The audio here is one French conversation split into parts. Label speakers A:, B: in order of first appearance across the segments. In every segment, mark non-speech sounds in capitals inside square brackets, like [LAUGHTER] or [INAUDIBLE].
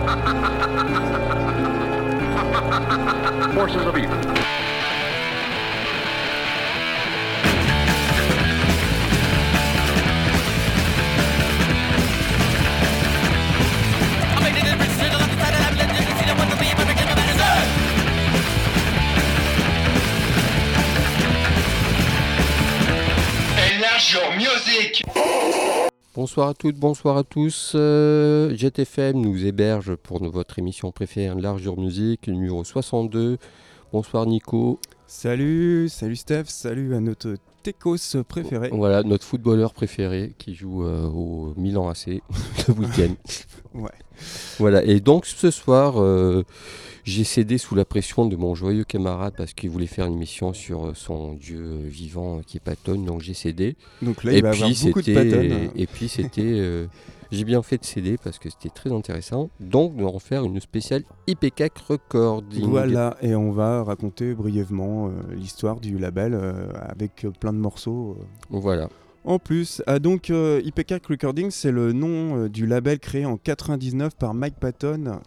A: [LAUGHS] Forces of evil.
B: Bonsoir à toutes, bonsoir à tous. Euh, GTFM nous héberge pour votre émission préférée Largeur Musique, numéro 62. Bonsoir Nico.
C: Salut, salut Steph, salut à notre Tecos préféré.
B: Voilà, notre footballeur préféré qui joue euh, au Milan AC [LAUGHS] le week-end.
C: Ouais.
B: Voilà, et donc ce soir, euh, j'ai cédé sous la pression de mon joyeux camarade parce qu'il voulait faire une émission sur euh, son dieu vivant euh, qui est Patton, donc j'ai cédé.
C: Donc là, il va avoir beaucoup de patons.
B: et puis c'était, euh, j'ai bien fait de céder parce que c'était très intéressant. Donc nous allons faire une spéciale IPK Recording.
C: Voilà, et on va raconter brièvement euh, l'histoire du label euh, avec plein de morceaux.
B: Voilà.
C: En plus, ah, donc euh, IPK Recording, c'est le nom euh, du label créé en 99 par Mike Patton,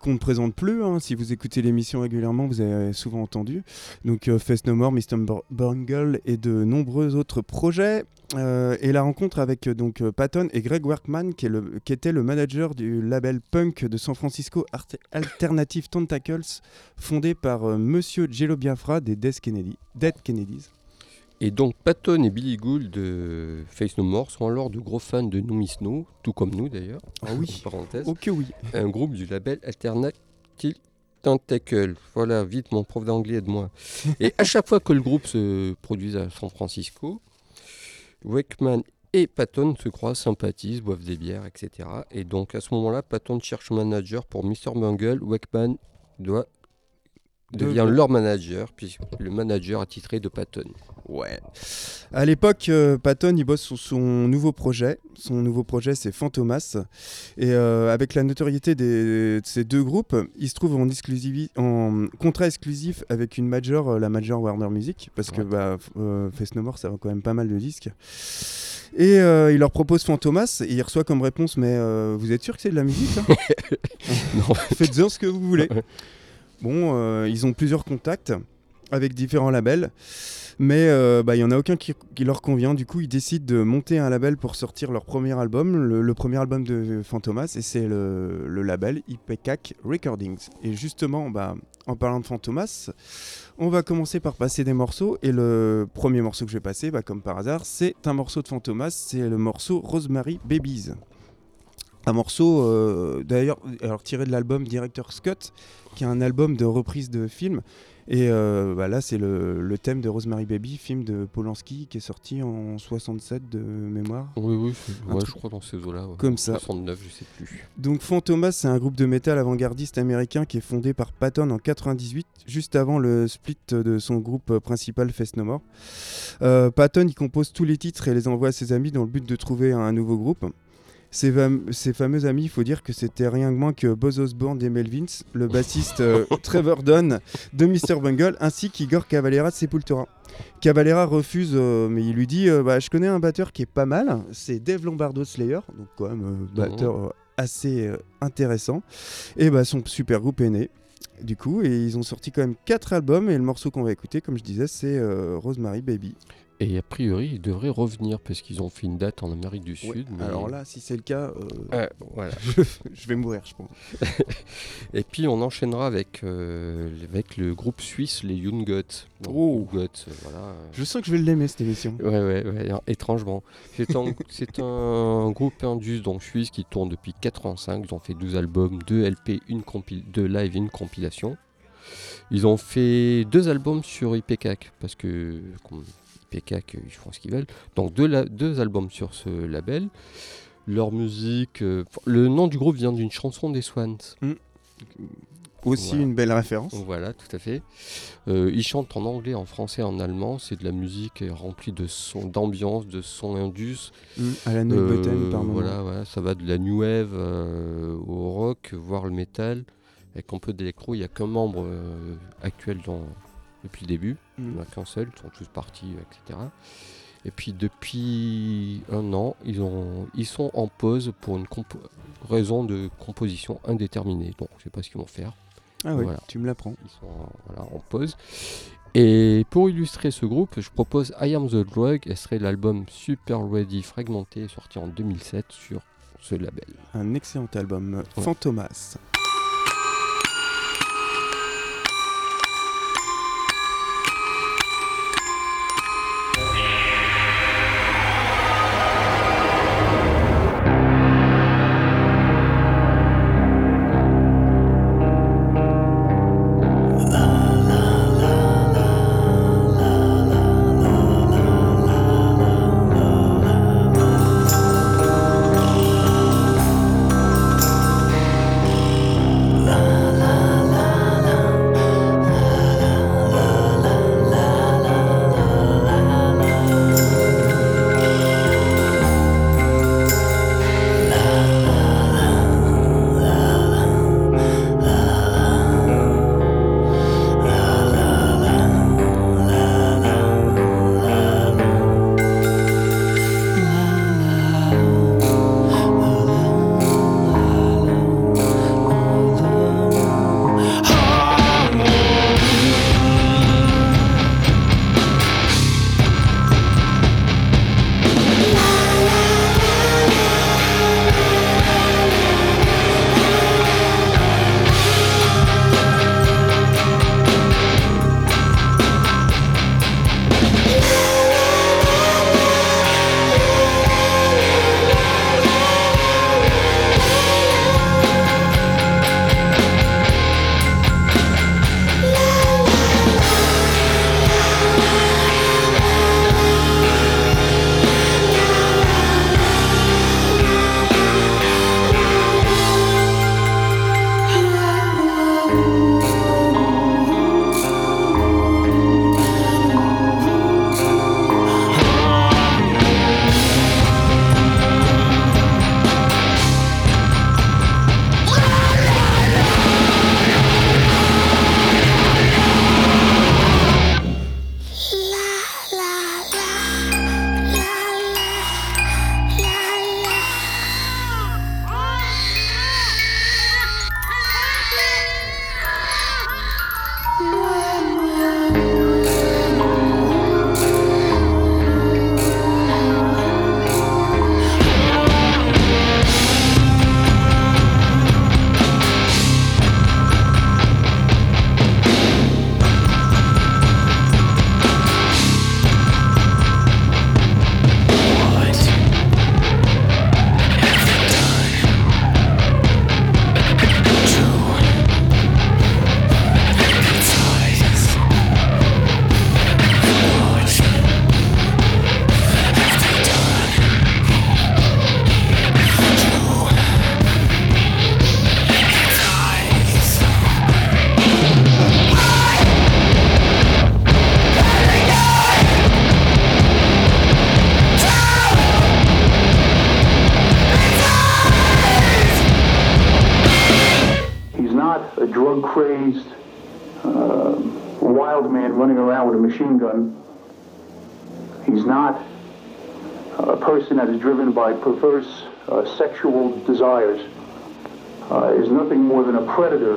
C: qu'on ne présente plus. hein. Si vous écoutez l'émission régulièrement, vous avez souvent entendu. Donc euh, Face No More, Mr. Bungle et de nombreux autres projets. Euh, et la rencontre avec donc Patton et Greg Workman, qui, le- était le manager du label punk de San Francisco Alternative Tentacles, fondé par Monsieur Jello Biafra des Kennedy, Dead Kennedys.
B: Et donc Patton et Billy Gould de Face No More sont alors de gros fans de No Miss No, tout comme nous d'ailleurs.
C: Ah oui.
B: en parenthèse.
C: Que oui.
B: un groupe du label Alternative Tentacle. Voilà, vite mon prof d'anglais aide-moi. Et à chaque fois que le groupe se produit à San Francisco, Wakeman et Patton se croisent, sympathisent, boivent des bières, etc. Et donc à ce moment-là, Patton cherche un manager pour Mr. Bungle. Wakeman doit devient leur manager, puis le manager attitré de Patton.
C: Ouais. À l'époque, euh, Patton, il bosse sur son nouveau projet. Son nouveau projet, c'est Fantomas. Et euh, avec la notoriété des- de ces deux groupes, il se trouve en, contrat exclusif avec une major, euh, la major Warner Music, parce que bah, euh, Face No More, ça va quand même pas mal de disques. Et euh, il leur propose Fantomas, et il reçoit comme réponse Mais euh, vous êtes sûr que c'est de la musique hein? [LAUGHS] [LAUGHS]
B: Non.
C: Faites-en ce que vous voulez. Bon, euh, ils ont plusieurs contacts avec différents labels, mais euh, bah, il n'y en a aucun qui, leur convient. Du coup, ils décident de monter un label pour sortir leur premier album, le, premier album de Fantomas, et c'est le, le label IPCAC Recordings. Et justement, bah, en parlant de Fantomas, on va commencer par passer des morceaux, et le premier morceau que je vais passer, bah, comme par hasard, c'est un morceau de Fantomas, c'est le morceau Rosemary Babies. Un morceau euh, d'ailleurs alors tiré de l'album Director Scott, qui est un album de reprise de films. Et euh, bah là, c'est le, le thème de Rosemary Baby, film de Polanski, qui est sorti en 67 de mémoire.
B: Oui, oui, ouais, je crois dans ces eaux-là. ouais.
C: comme ça.
B: 69, je sais plus.
C: Donc Fantomas, c'est un groupe de métal avant-gardiste américain qui est fondé par Patton en 98, juste avant le split de son groupe principal Face No More. Euh, Patton, il compose tous les titres et les envoie à ses amis dans le but de trouver un nouveau groupe. Fam- ses fameux amis, il faut dire que c'était rien de moins que Buzz Osborne des Melvins, le bassiste euh, [LAUGHS] Trevor Dunn de Mr. Bungle, ainsi qu'Igor Cavalera de Sepultura. Cavalera refuse, euh, mais il lui dit euh, bah, Je connais un batteur qui est pas mal, c'est Dave Lombardo Slayer, donc quand même batteur assez intéressant. Et bah, son super groupe est né. Du coup, et ils ont sorti quand même 4 albums, et le morceau qu'on va écouter, comme je disais, c'est Rosemary Baby.
B: Et a priori, ils devraient revenir parce qu'ils ont fait une date en Amérique du
C: Ouais,
B: Sud. mais-
C: Alors là, si c'est le cas, euh,
B: Ouais, voilà. [LAUGHS]
C: je vais mourir, je pense. [LAUGHS]
B: Et puis on enchaînera avec, euh, avec le groupe suisse, les Young Guts.
C: Oh.
B: Euh, voilà.
C: Je sens que je vais l'aimer cette émission.
B: Ouais, ouais, ouais, étrangement. C'est un, [LAUGHS] un groupe indus donc suisse qui tourne depuis 85. Ils ont fait 12 albums, 2 LP, une compil 2 live et une compilation. Ils ont fait deux albums sur IPCAC parce que comme IPCAC, ils font ce qu'ils veulent. Donc deux, la- deux albums sur ce label. Leur musique, euh, le nom du groupe vient d'une chanson des Swans.
C: Aussi
B: Voilà.
C: une belle référence.
B: Voilà, tout à fait. Euh, ils chantent en anglais, en français, en allemand. C'est de la musique euh, remplie de sons, d'ambiance, de sons indus.
C: Mm, Alan
B: Euh,
C: Button par moment.
B: voilà, voilà, ça va de la new wave au rock, voire le métal, avec un peu d'électro. Il n'y a qu'un membre actuel dans, depuis le début. Il
C: Mm.
B: n'y en a qu'un seul, ils sont tous partis, etc. Et puis depuis un an, ils, ont, ils sont en pause pour une raison de composition indéterminée. Donc je sais pas ce qu'ils vont faire.
C: Ah oui, tu me l'apprends.
B: Ils sont voilà, en pause. Et pour illustrer ce groupe, je propose I Am the Drug, et serait l'album Super Ready Fragmenté, sorti en 2007 sur ce label.
C: Un excellent album, Fantomas.
A: Perverse uh, sexual desires. Uh, is nothing more than a predator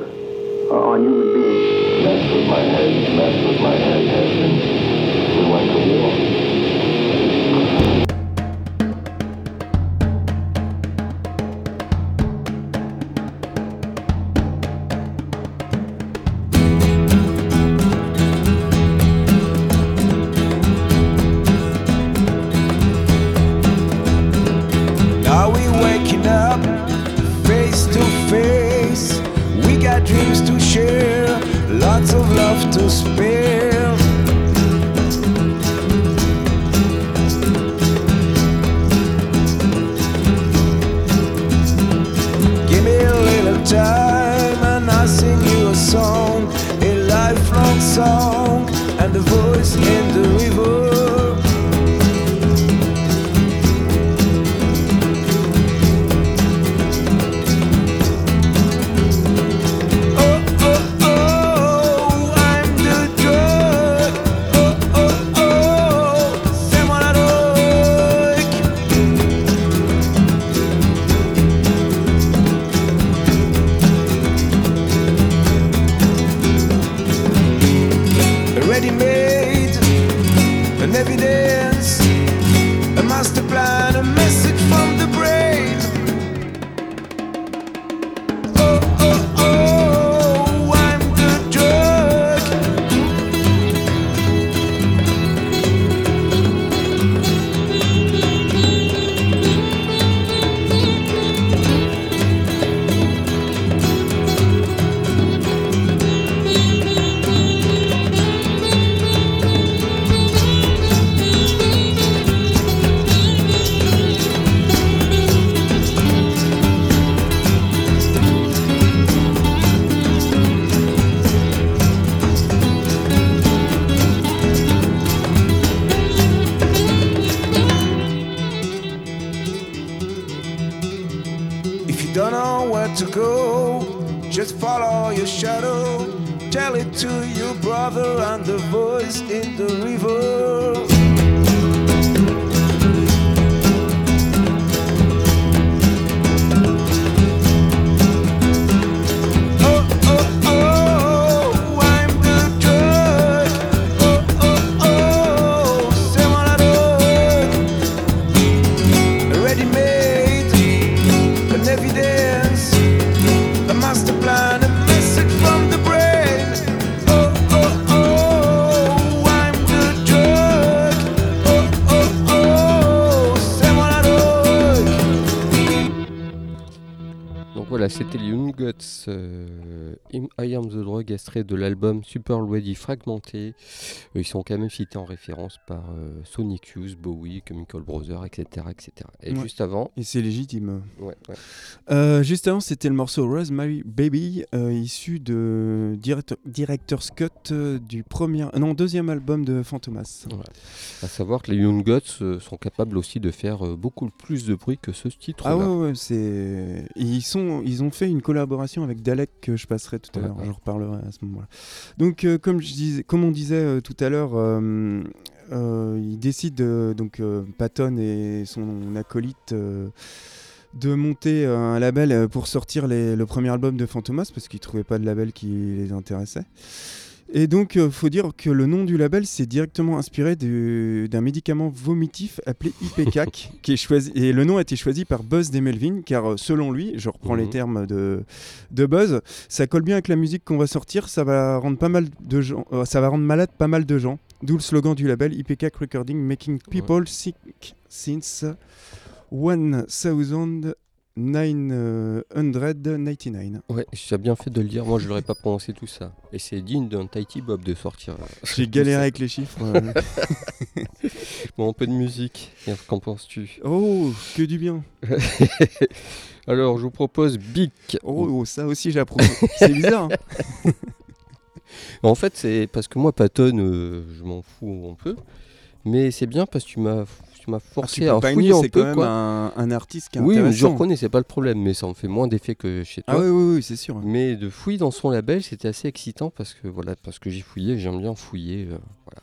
D: Sing you a song, a lifelong song, and the voice in
B: extrait de l'album Super Ready Fragmenté. Euh, ils sont quand même cités en référence par euh, Sonic Youth, Bowie, Chemical Brothers, etc. etc. Et
C: Ouais.
B: juste avant,
C: Et c'est légitime.
B: ouais, ouais.
C: Euh, juste avant, c'était le morceau Rosemary Baby, euh, issu de Director- Director's Cut du premier, non deuxième album de Fantomas.
B: à savoir que les Young Guts sont capables aussi de faire beaucoup plus de bruit que ce titre-là.
C: Ah ouais, ouais, c'est. Ils, sont... ils ont fait une collaboration avec Dalek que je passerai tout à l'heure,
B: ouais.
C: je reparlerai à ce Donc, euh, comme, on disait euh, tout à l'heure, euh, ils décident, de- donc Patton et son acolyte, de monter un label pour sortir le premier album de Fantomas parce qu'ils trouvaient pas de label qui les intéressait. Et donc, il faut dire que le nom du label s'est directement inspiré du- d'un médicament vomitif appelé Ipecac, [LAUGHS] qui est choisi. Et le nom a été choisi par Buzz des Melvin, car euh, selon lui, je reprends les
B: Mhm.
C: termes de, de Buzz, ça colle bien avec la musique qu'on va sortir, ça va rendre pas mal de gens, euh, ça va rendre malade pas mal de gens. D'où le slogan du label Ipecac Recording, making people sick since 1999.
B: Ouais, tu as bien fait de le dire. Moi, je l'aurais pas prononcé tout ça. Et c'est digne d'un Tahiti Bob de sortir. euh,
C: J'ai galéré avec les chiffres. euh. [LAUGHS]
B: Bon, un peu de musique. Qu'en penses-tu?
C: Oh, que du bien. [LAUGHS]
B: Alors, je vous propose Bic.
C: Oh, oh, ça aussi j'approuve. C'est bizarre. hein. [LAUGHS]
B: En fait, c'est parce que moi, Patton, euh, je m'en fous un peu. Mais c'est bien parce que tu m'as tu m'as
C: Ah, tu
B: forcé
C: peux
B: à fouiller un
C: c'est
B: peu.
C: quand même un, un artiste qui est
B: Oui, je reconnais, c'est pas le problème. Mais ça en fait moins d'effet que chez toi.
C: Ah oui, oui, oui, c'est sûr.
B: Mais de fouiller dans son label, c'était assez excitant parce que voilà, parce que j'ai fouillé, j'aime bien fouiller, euh, voilà.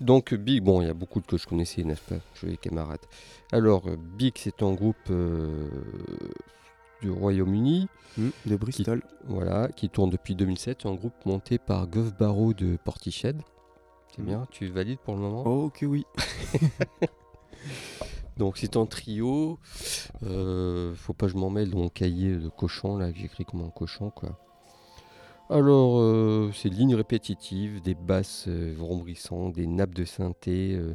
B: Donc Big, bon, il y a beaucoup de que je connaissais, n'est-ce pas, les camarades. Alors euh, Big, c'est un groupe euh, du Royaume-Uni,
C: Hmm, de Bristol.
B: voilà, qui tourne depuis 2007, un groupe monté par Gov Barrow de Portiched. C'est
C: Mhm.
B: bien, tu valides pour le moment?
C: Oh, que oui. [LAUGHS]
B: Donc c'est un trio. Euh, faut pas que je m'en mêle dans mon cahier de cochon là, que j'écris comme un cochon quoi. Alors euh, c'est lignes répétitives, des basses euh, vrombrissantes, des nappes de synthé. euh,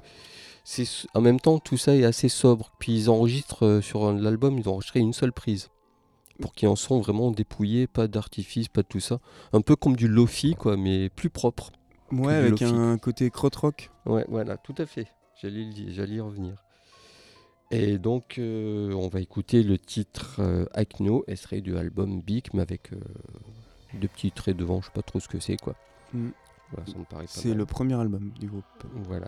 B: c'est en même temps tout ça est assez sobre. Puis ils enregistrent euh, sur un- l'album, ils ont enregistré une seule prise pour qu'il en son vraiment dépouillé, pas d'artifice, pas de tout ça. Un peu comme du lofi quoi, mais plus propre.
C: Ouais, avec un côté crotte-rock.
B: Ouais, voilà, tout à fait. J'allais y revenir. Et donc, euh, on va écouter le titre euh, Acno, extrait du album Big, mais avec euh, deux petits traits devant, je sais pas trop ce que c'est, quoi.
C: Mm.
B: Voilà, ça me paraît pas
C: C'est le premier album du groupe.
B: Voilà.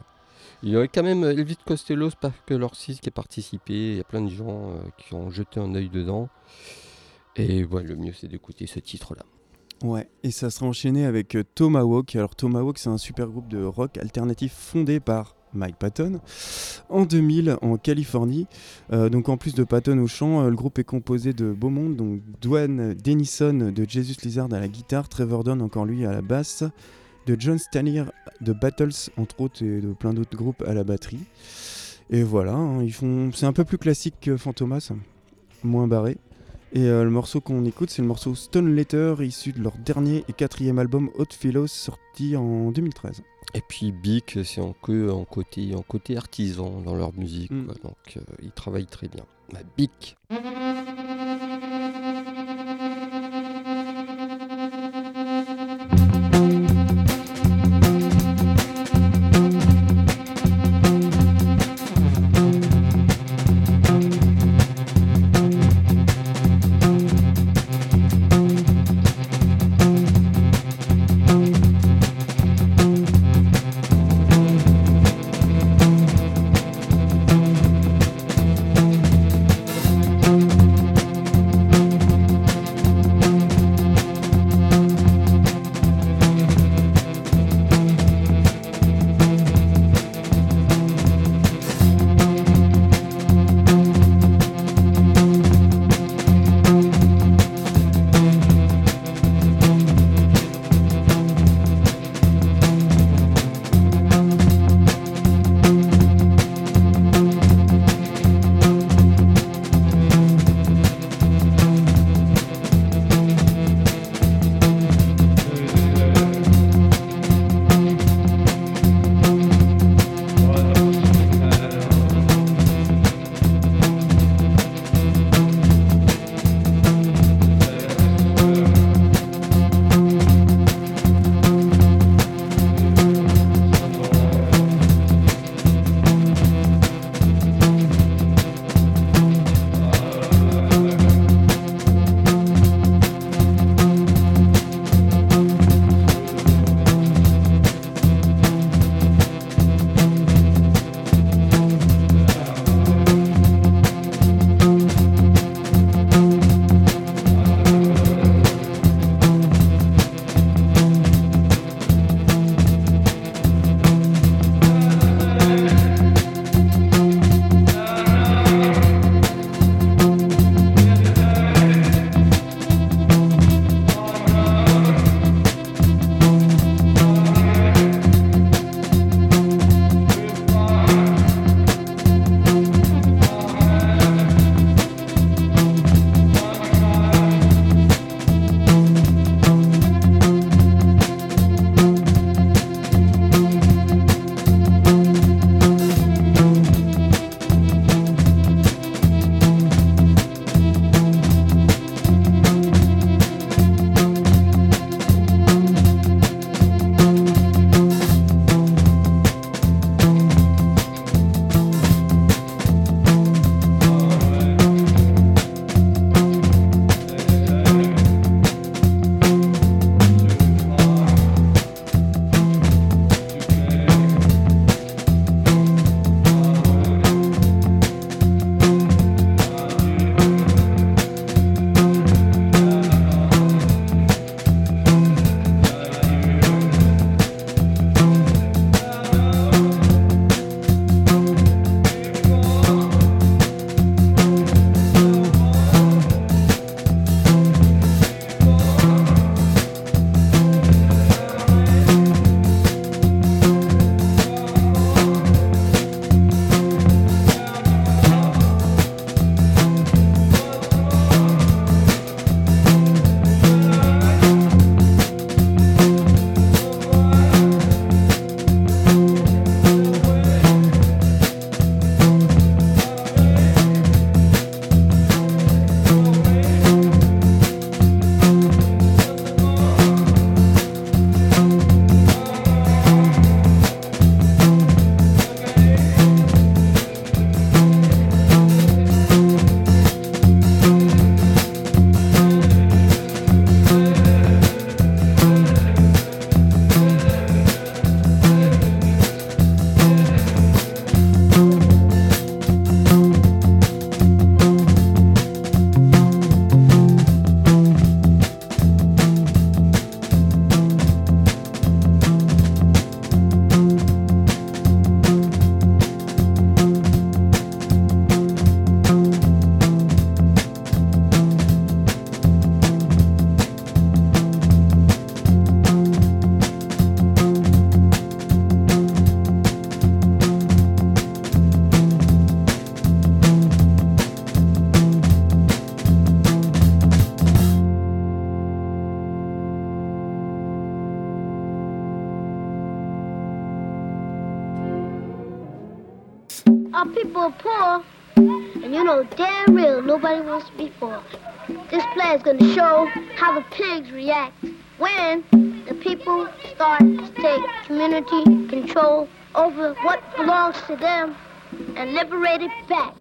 B: Il y aurait quand même Elvis Costello, Sparkle Orsis qui a participé. Il y a plein de gens euh, qui ont jeté un œil dedans. Et ouais, le mieux, c'est d'écouter ce titre-là.
C: Ouais, et ça sera enchaîné avec euh, Tomahawk. Alors Tomahawk, c'est un super groupe de rock alternatif fondé par Mike Patton en 2000 en Californie. Euh, donc en plus de Patton au chant, euh, le groupe est composé de beau monde, donc Dwayne Denison de Jesus Lizard à la guitare, Trevor Dunn encore lui à la basse, de John Stanier de Battles entre autres et de plein d'autres groupes à la batterie. Et voilà, hein, ils font, c'est un peu plus classique que Fantomas, moins barré. Et euh, le morceau qu'on écoute, c'est le morceau Stone Letter, issu de leur dernier et quatrième album Hot Philos, sorti en 2013.
B: Et puis Bic, c'est en, que, en, côté, en côté artisan dans leur musique.
C: Mm.
B: quoi. Donc, euh, ils travaillent très bien. Bah, Bic.
E: Is gonna show how the pigs react when the people start to take community control over what belongs to them and liberate it back,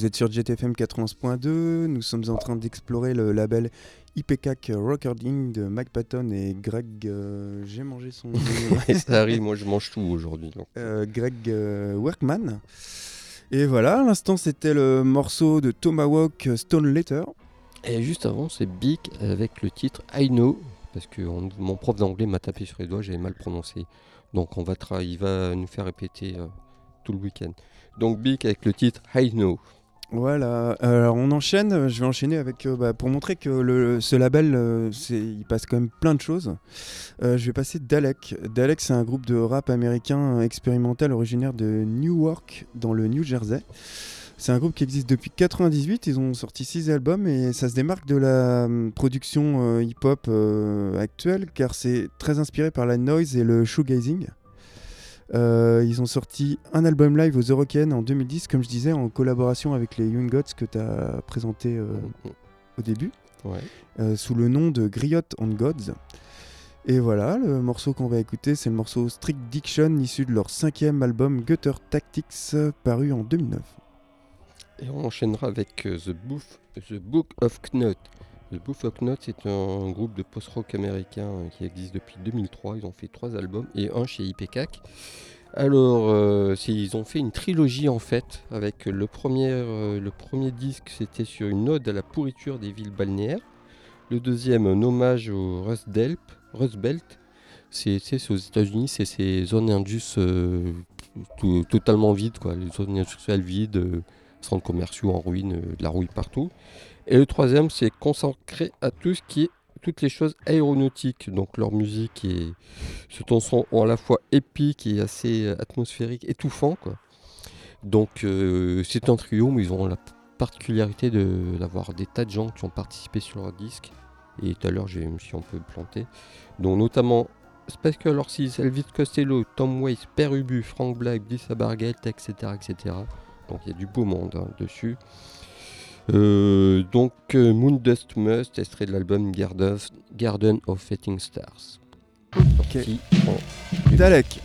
C: vous êtes sur GTFM 91.2, nous sommes en train d'explorer le label IPCAC Recording de Mike Patton et Greg... euh, J'ai mangé son... [LAUGHS]
B: ça arrive, moi je mange tout aujourd'hui.
C: Euh, Greg euh, Workman. Et voilà, à l'instant c'était le morceau de Tomahawk Stone Letter.
B: Et juste avant, c'est Big avec le titre I Know, parce que on- mon prof d'anglais m'a tapé sur les doigts, j'avais mal prononcé. Donc on va tra- il va nous faire répéter tout le week-end. Donc Big avec le titre I Know.
C: Voilà, alors on enchaîne, je vais enchaîner avec, euh, bah, pour montrer que le, ce label, euh, il passe quand même plein de choses. Euh, je vais passer Dalek. Dalek, c'est un groupe de rap américain expérimental originaire de Newark, dans le New Jersey. C'est un groupe qui existe depuis 98, ils ont sorti 6 albums et ça se démarque de la hum, production euh, hip-hop actuelle car c'est très inspiré par la noise et le shoegazing. Euh, ils ont sorti un album live aux Eurocaines en 2010, comme je disais, en collaboration avec les Young Gods que tu as présenté euh, au début,
B: Ouais.
C: euh, sous le nom de Griot on Gods. Et voilà, le morceau qu'on va écouter, c'est le morceau Strict Diction, issu de leur cinquième album Gutter Tactics, paru en 2009.
B: Et on enchaînera avec The, Boof- The Book of Knot. The of Knot, c'est un groupe de post-rock américain euh, qui existe depuis 2003. Ils ont fait trois albums et un chez IPCAC. Alors, euh, ils ont fait une trilogie en fait, avec le premier, euh, le premier disque, c'était sur une ode à la pourriture des villes balnéaires. Le deuxième, un hommage au Rust, Rust Belt. C'est aux États-Unis, c'est ces zones indus euh, totalement vides, quoi, les zones industrielles vides. euh, centres commerciaux en ruine, euh, de la rouille partout. Et le troisième, c'est consacré à tout ce qui est toutes les choses aéronautiques. Donc leur musique et ce ton sont à la fois épique et assez euh, atmosphérique, étouffant. Donc euh, c'est un trio, mais ils ont la particularité d'avoir des tas de gens qui ont participé sur leur disque. Et tout à l'heure, je me suis un peu planté. Donc notamment Spacecal Orsis, Elvis Costello, Tom Waits, Perubu, Frank Black, Dissa Bargett, etc., etc. Donc il y a du beau monde hein, dessus. Euh, donc euh, Moon Dust Must, extrait de l'album Garden of Fetting Stars. Ok.
E: Dalek.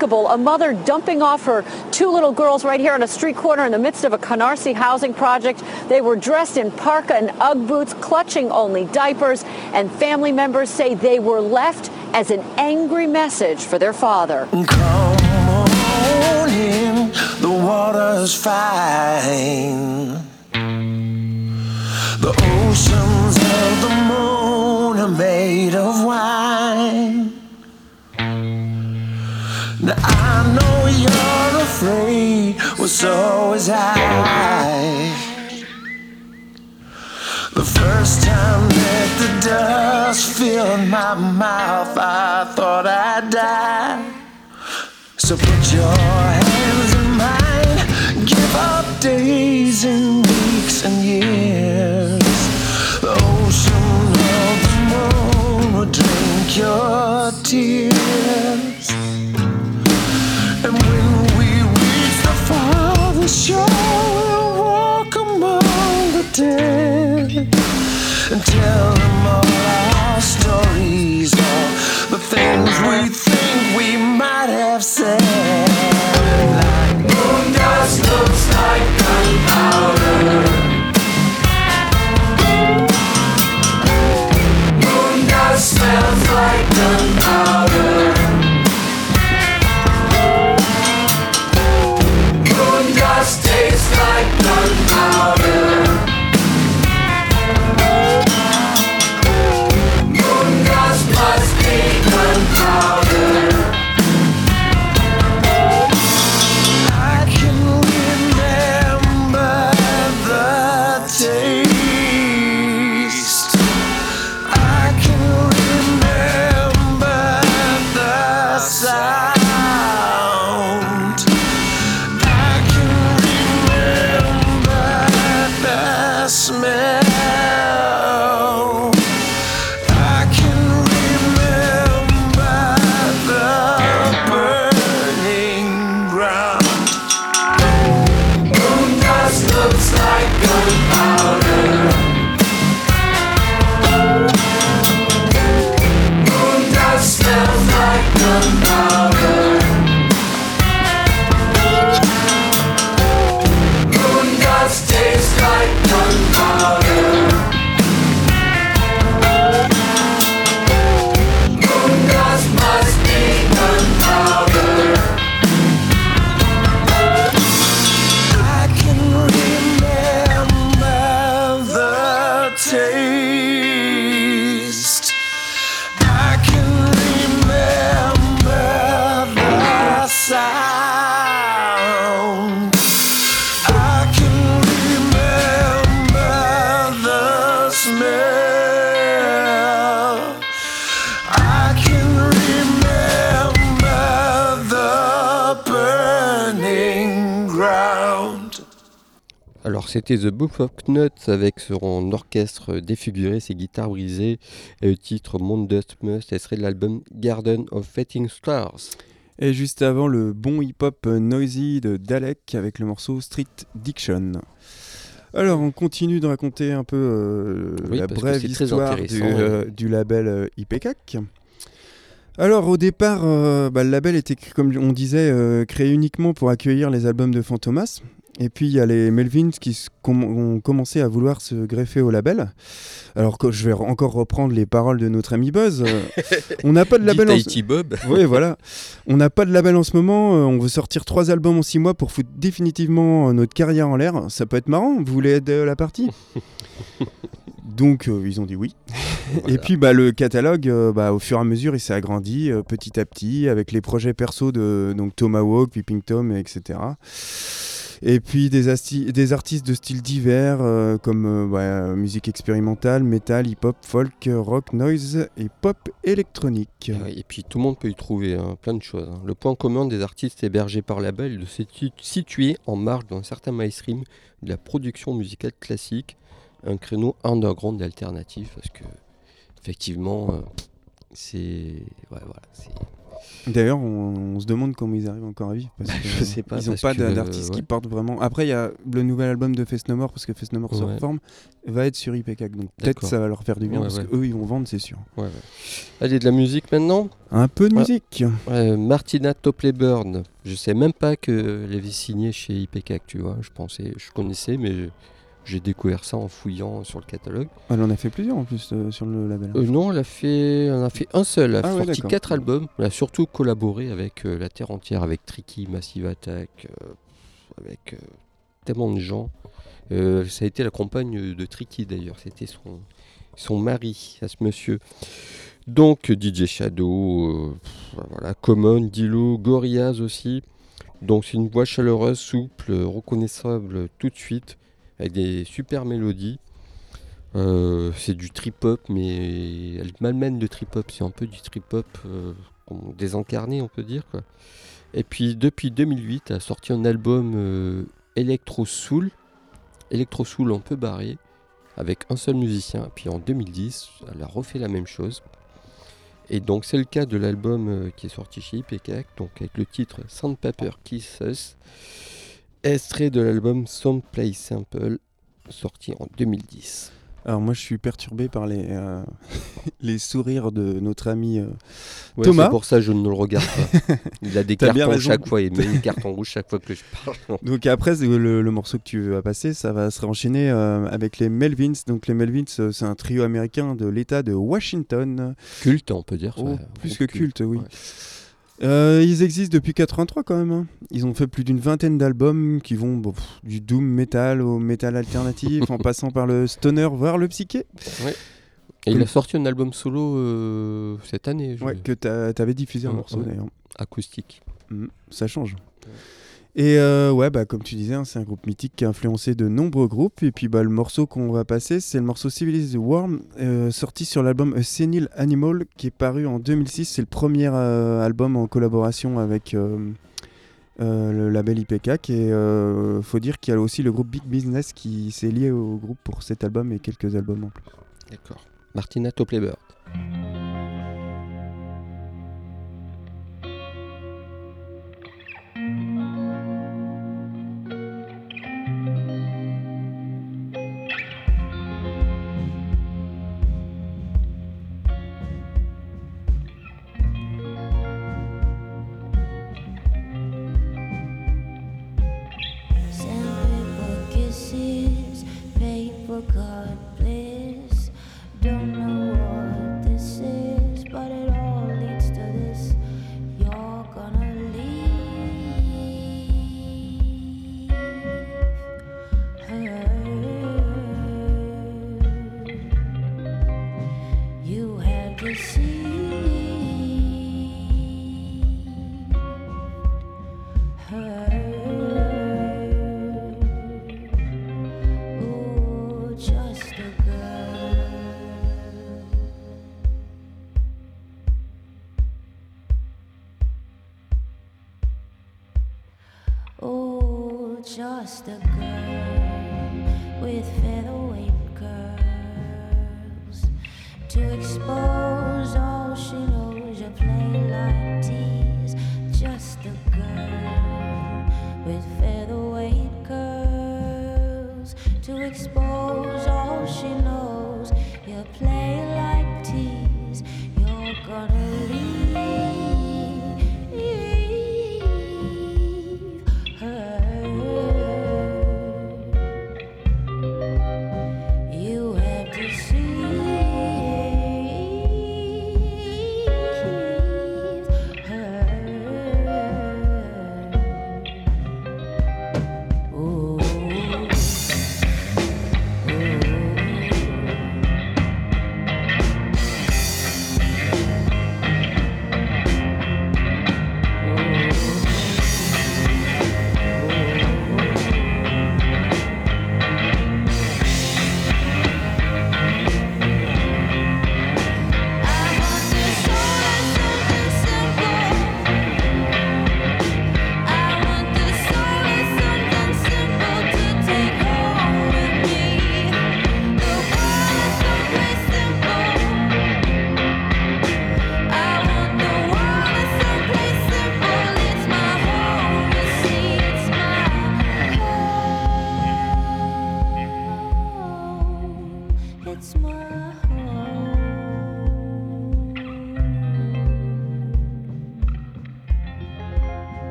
F: Unthinkable. A mother dumping off her two little girls right here on a street corner in the midst of a Canarsie housing project. They were dressed in parka and Ugg boots, clutching only diapers, and family members say they were left as an angry message for their father.
D: In, the water's fine. The oceans of the moon are made of well, so was I. The first time that the dust filled my mouth, I thought I'd die. So put your hands in mine, give up days and weeks and years. The ocean of the moon will drink your tears. Shore, we'll walk among the dead and tell them all our stories, the things we
B: c'était The Book of Nuts avec son orchestre défiguré, ses guitares brisées et le titre Moon Dust Must serait de l'album Garden of Fading Stars.
C: Et juste avant, le bon hip-hop noisy de Dalek avec le morceau Street Diction. Alors, on continue de raconter un peu euh,
B: Oui,
C: la brève histoire du, euh, du label euh, IPCAC. Alors, au départ, euh, bah, le label était, comme on disait, euh, créé uniquement pour accueillir les albums de Fantomas. Et puis, il y a les Melvins qui com- ont commencé à vouloir se greffer au label. Alors que je vais re- encore reprendre les paroles de notre ami Buzz. euh, [LAUGHS] on n'a pas de label en...
B: Tahiti Bob. [LAUGHS]
C: Oui, voilà. On n'a pas de label en ce moment. euh, on veut sortir trois albums en six mois pour foutre définitivement euh, notre carrière en l'air. Ça peut être marrant. Vous voulez être la partie? [LAUGHS] Donc, euh, ils ont dit oui. Et puis, bah, le catalogue, euh, bah, au fur et à mesure, il s'est agrandi euh, petit à petit avec les projets perso de donc, Tomahawk, Peeping Tom, etc. Et puis des, artistes de styles divers euh, comme euh, euh, musique expérimentale, metal, hip-hop, folk, rock, noise et pop électronique.
B: Et puis tout le monde peut y trouver hein, plein de choses. hein. Le point commun des artistes hébergés par label est de se situ- situer en marge d'un certain mainstream de la production musicale classique, un créneau underground alternatif parce que effectivement euh, c'est ouais, voilà,
C: D'ailleurs, on, on se demande comment ils arrivent encore à vivre. Parce que,
B: Je sais pas,
C: Ils n'ont pas d'artistes qui
B: ouais.
C: portent vraiment. Après, il y a le nouvel album de Face No More, parce que Face No More se reforme, va être sur IPK. Donc peut-être ça va leur faire du bien,
B: Ouais,
C: parce qu'eux, ils vont vendre, c'est sûr.
B: Allez, de la musique maintenant?
C: Un peu de musique.
B: Euh, Martina Topley-Burn. Je sais même pas qu'elle avait signé chez IPK, tu vois. Je pensais, je connaissais, mais je- j'ai découvert ça en fouillant sur le catalogue.
C: Elle en a fait plusieurs en plus euh, sur le label.
B: Euh, non, elle a fait, elle a fait un seul. Elle a
C: Ah
B: sorti quatre albums. Elle a surtout collaboré avec euh, la Terre entière, avec Tricky, Massive Attack, avec tellement de gens. Ça a été la compagne de Tricky d'ailleurs. C'était son, son mari à ce monsieur. Donc DJ Shadow, voilà, Common, Dilo, Gorillaz aussi. Donc c'est une voix chaleureuse, souple, reconnaissable tout de suite, avec des super mélodies. Euh, c'est du trip-hop, mais elle malmène le trip-hop. C'est un peu du trip-hop euh, on peut dire. Et puis depuis 2008, elle a sorti un album euh, Electro Soul. Electro Soul un peu barré, avec un seul musicien. Et puis en 2010, elle a refait la même chose. Et donc c'est le cas de l'album qui est sorti chez IPK, donc avec le titre Sandpaper Kiss Us, extrait de l'album Someplace Simple, sorti en 2010.
C: Alors moi, je suis perturbé par les, euh, [LAUGHS] les sourires de notre ami. euh,
B: Ouais,
C: Thomas
B: C'est pour ça que je ne le regarde pas. [LAUGHS] Il a des cartons chaque fois, il met une carte en rouge chaque fois que je parle. [LAUGHS]
C: Donc après, le, le morceau que tu vas passer, ça va se enchaîner euh, avec les Melvins. Donc les Melvins, c'est un trio américain de l'État de Washington.
B: Culte, on peut dire.
C: Oh,
B: ça,
C: plus que culte, oui.
B: ouais.
C: Euh, ils existent depuis 83 quand même. hein. Ils ont fait plus d'une vingtaine d'albums qui vont bon, pff, du doom metal au metal alternatif, en [LAUGHS] passant par le stoner, voire le psyché.
B: Et il a sorti un album solo euh, cette année, je-
C: Ouais, que t'a- t'avais diffusé un morceau
B: ouais.
C: d'ailleurs.
B: acoustique.
C: Mm, ça change. Et euh, ouais, bah, comme tu disais, hein, c'est un groupe mythique qui a influencé de nombreux groupes. Et puis bah, le morceau qu'on va passer, c'est le morceau Civilized Worm, euh, sorti sur l'album A Senile Animal, qui est paru en 2006. C'est le premier euh, album en collaboration avec le label IPK. Et faut dire qu'il y a aussi le groupe Big Business qui s'est lié au groupe pour cet album et quelques albums en plus.
B: D'accord. Martina Topley-Bird.
G: Just a girl with featherweight curls to expose all she knows. You play like tease, just a girl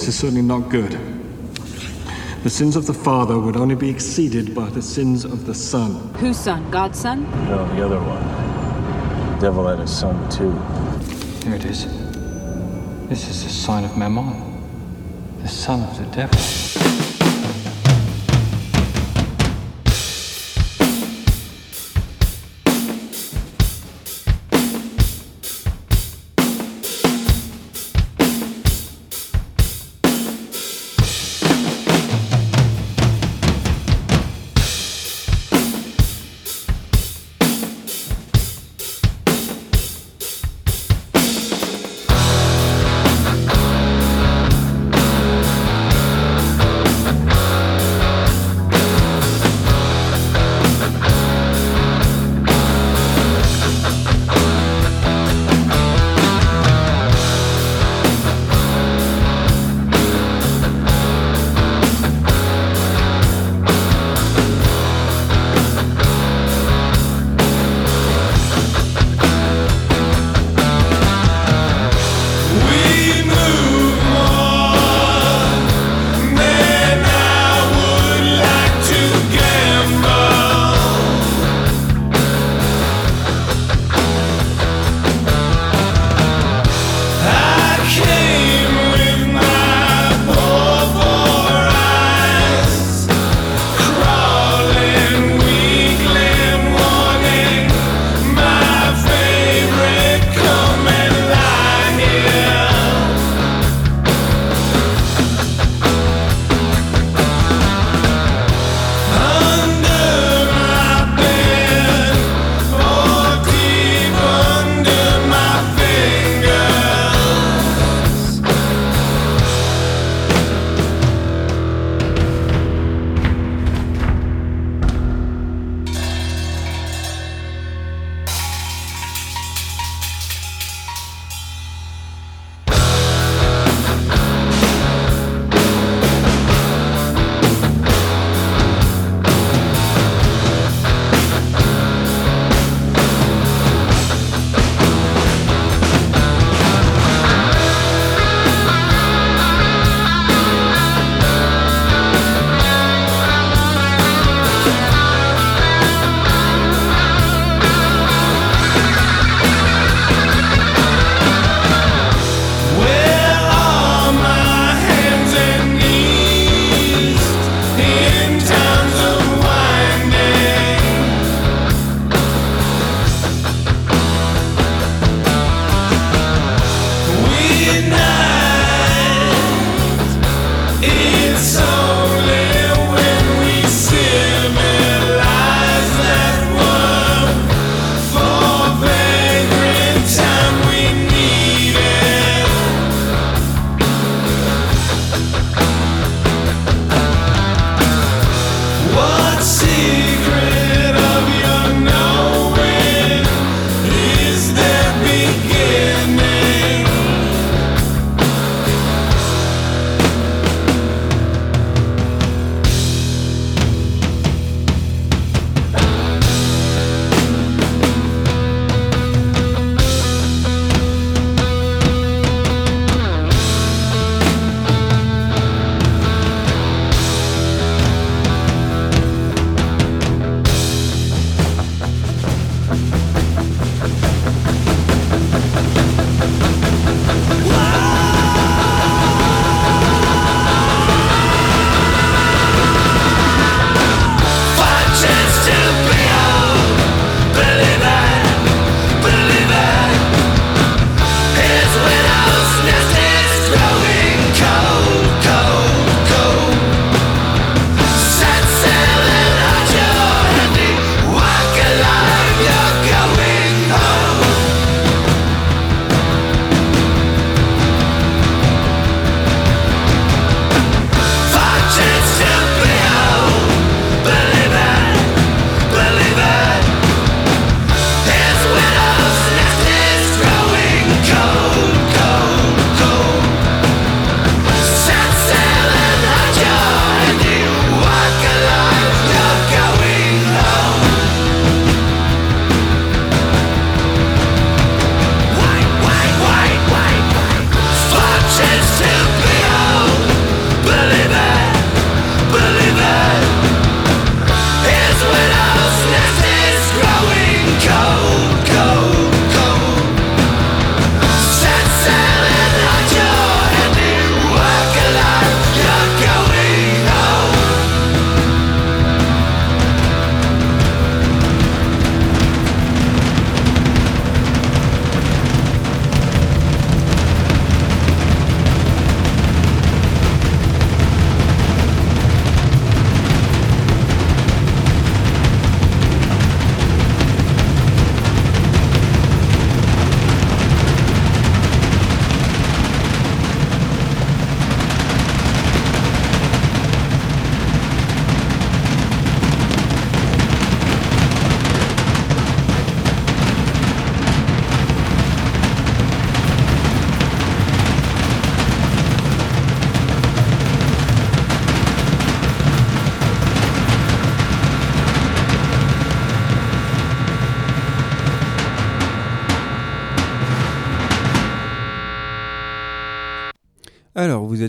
H: This is certainly not good. The sins of the father would only be exceeded by the sins of the son.
I: Whose son? God's son?
J: No, the other one. The devil had a son too.
K: Here it is. This is the sign of Mammon, the son of the devil.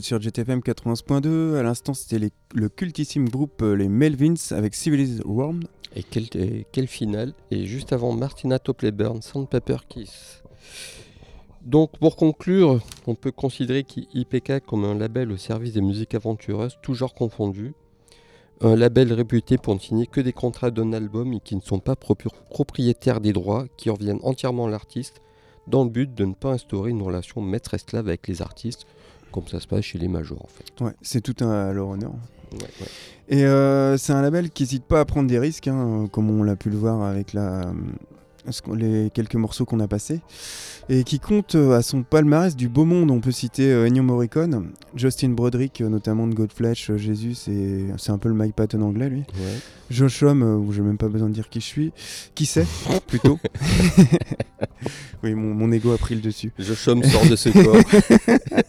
C: Êtes sur GTFM 91.2. À l'instant, c'était le cultissime groupe euh, les Melvins avec Civilized World.
B: Et quel, et final Et juste avant Martina Topley-Burn, Sandpaper Kiss. Donc pour conclure, on peut considérer qu'IPK comme un label au service des musiques aventureuses, toujours confondues. Un label réputé pour ne signer que des contrats d'un album et qui ne sont pas propri- propriétaires des droits, qui reviennent entièrement à l'artiste, dans le but de ne pas instaurer une relation maître-esclave avec les artistes, comme ça se passe chez les majors en fait.
C: Ouais, c'est tout un à leur honneur.
B: Ouais, ouais.
C: Et euh, c'est un label qui n'hésite pas à prendre des risques, hein, comme on l'a pu le voir avec la, euh, les quelques morceaux qu'on a passés, et qui compte euh, à son palmarès du beau monde. On peut citer euh, Ennio Morricone, Justin Broderick, euh, notamment de Godflesh, euh, Jésus, c'est c'est un peu le Mike Patton anglais, lui.
B: Ouais.
C: Josh Homme, euh, où j'ai même pas besoin de dire qui je suis. Qui c'est, plutôt [LAUGHS] Oui, mon, mon ego a pris le dessus.
B: Josh Homme sort de ce corps. [LAUGHS]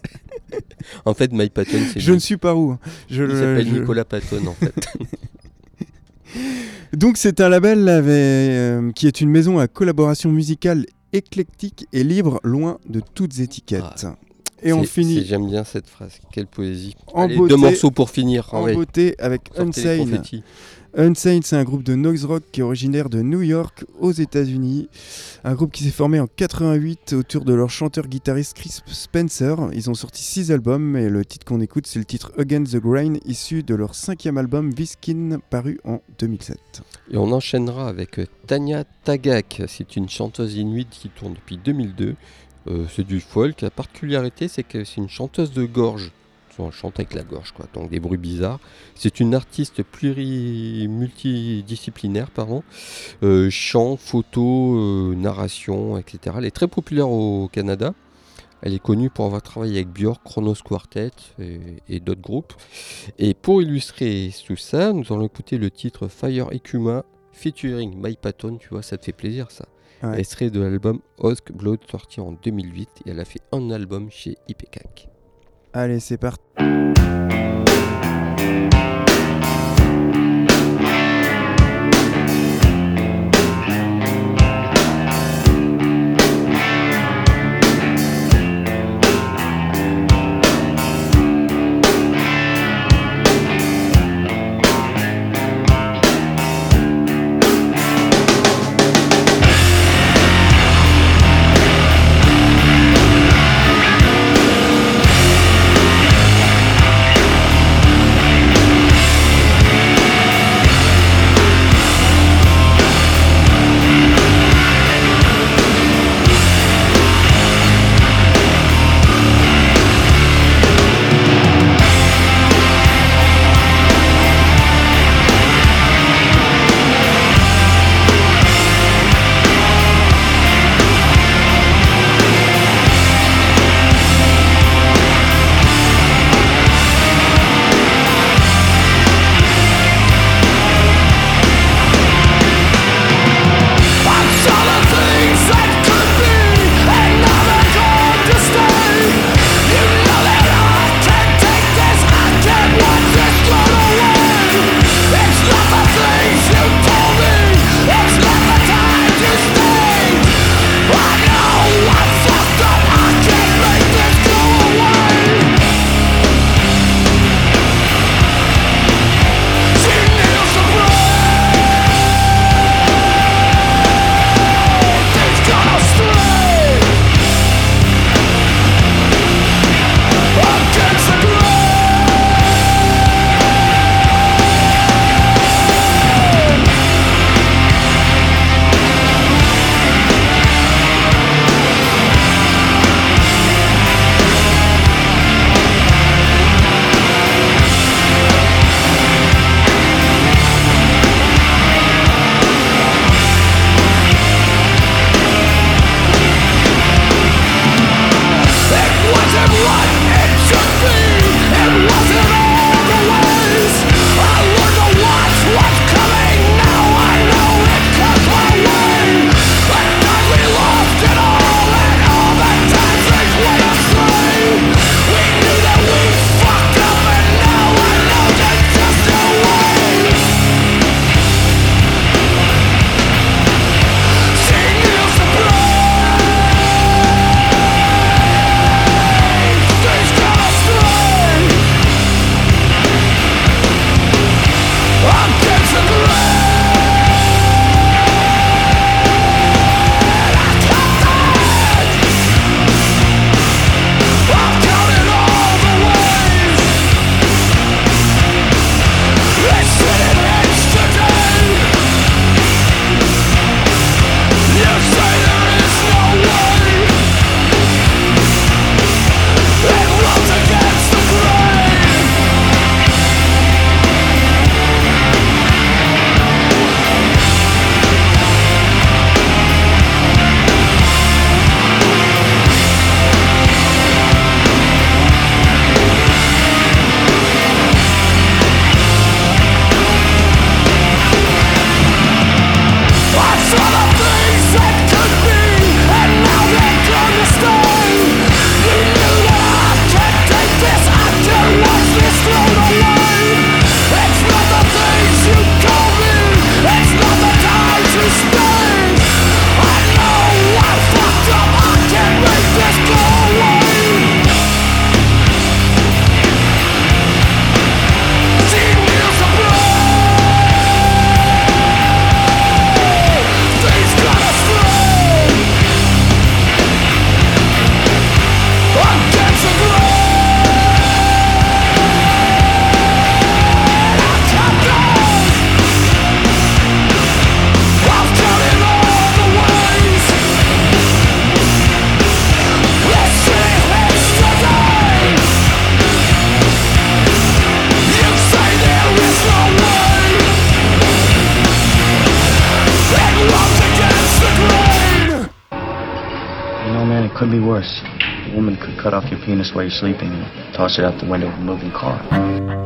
B: [LAUGHS] en fait, Mike Patton, c'est
C: Je
B: lui.
C: ne suis pas où. hein. Je,
B: Il
C: le-
B: s'appelle
C: je-
B: Nicolas Patton en fait. [LAUGHS]
C: Donc c'est un label avec, euh, qui est une maison à collaboration musicale éclectique et libre, loin de toutes étiquettes. et on finit
B: J'aime bien cette phrase. Quelle poésie.
C: En
B: Allez,
C: beauté-
B: deux morceaux pour finir. Ah
C: en beauté avec Unsane. Unsane, c'est un groupe de noise rock qui est originaire de New York, aux États-Unis. Un groupe qui s'est formé en 88 autour de leur chanteur-guitariste Chris Spencer. Ils ont sorti 6 albums et le titre qu'on écoute, c'est le titre Against the Grain, issu de leur cinquième album Viskin, paru en 2007.
B: Et on enchaînera avec euh, Tanya Tagak. C'est une chanteuse inuite qui tourne depuis 2002. Euh, c'est du folk. La particularité, c'est que c'est une chanteuse de gorge. Elle chante avec la gorge, quoi. Donc des bruits bizarres. C'est une artiste pluri multidisciplinaire, pardon. Euh, chant, photo, euh, narration, etc. Elle est très populaire au Canada. Elle est connue pour avoir travaillé avec Björk, Chronos Quartet et, et d'autres groupes. Et pour illustrer tout ça, nous allons écouter le titre Fire Ikuma featuring Mike Patton. Tu vois, ça te fait plaisir ça.
C: Ouais.
B: Extrait de l'album Osk Blood sorti en 2008 et elle a fait un album chez IPCAC.
C: Allez, c'est parti.
L: Penis while you're sleeping and toss it out the window of a moving car.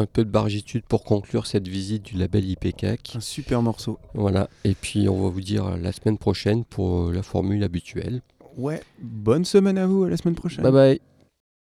B: Un peu de bargitude pour conclure cette visite du label IPCAC.
C: Un super morceau.
B: Voilà, et puis on va vous dire euh, la semaine prochaine pour euh, la formule habituelle.
C: Ouais, bonne semaine à vous, à la semaine prochaine.
B: Bye bye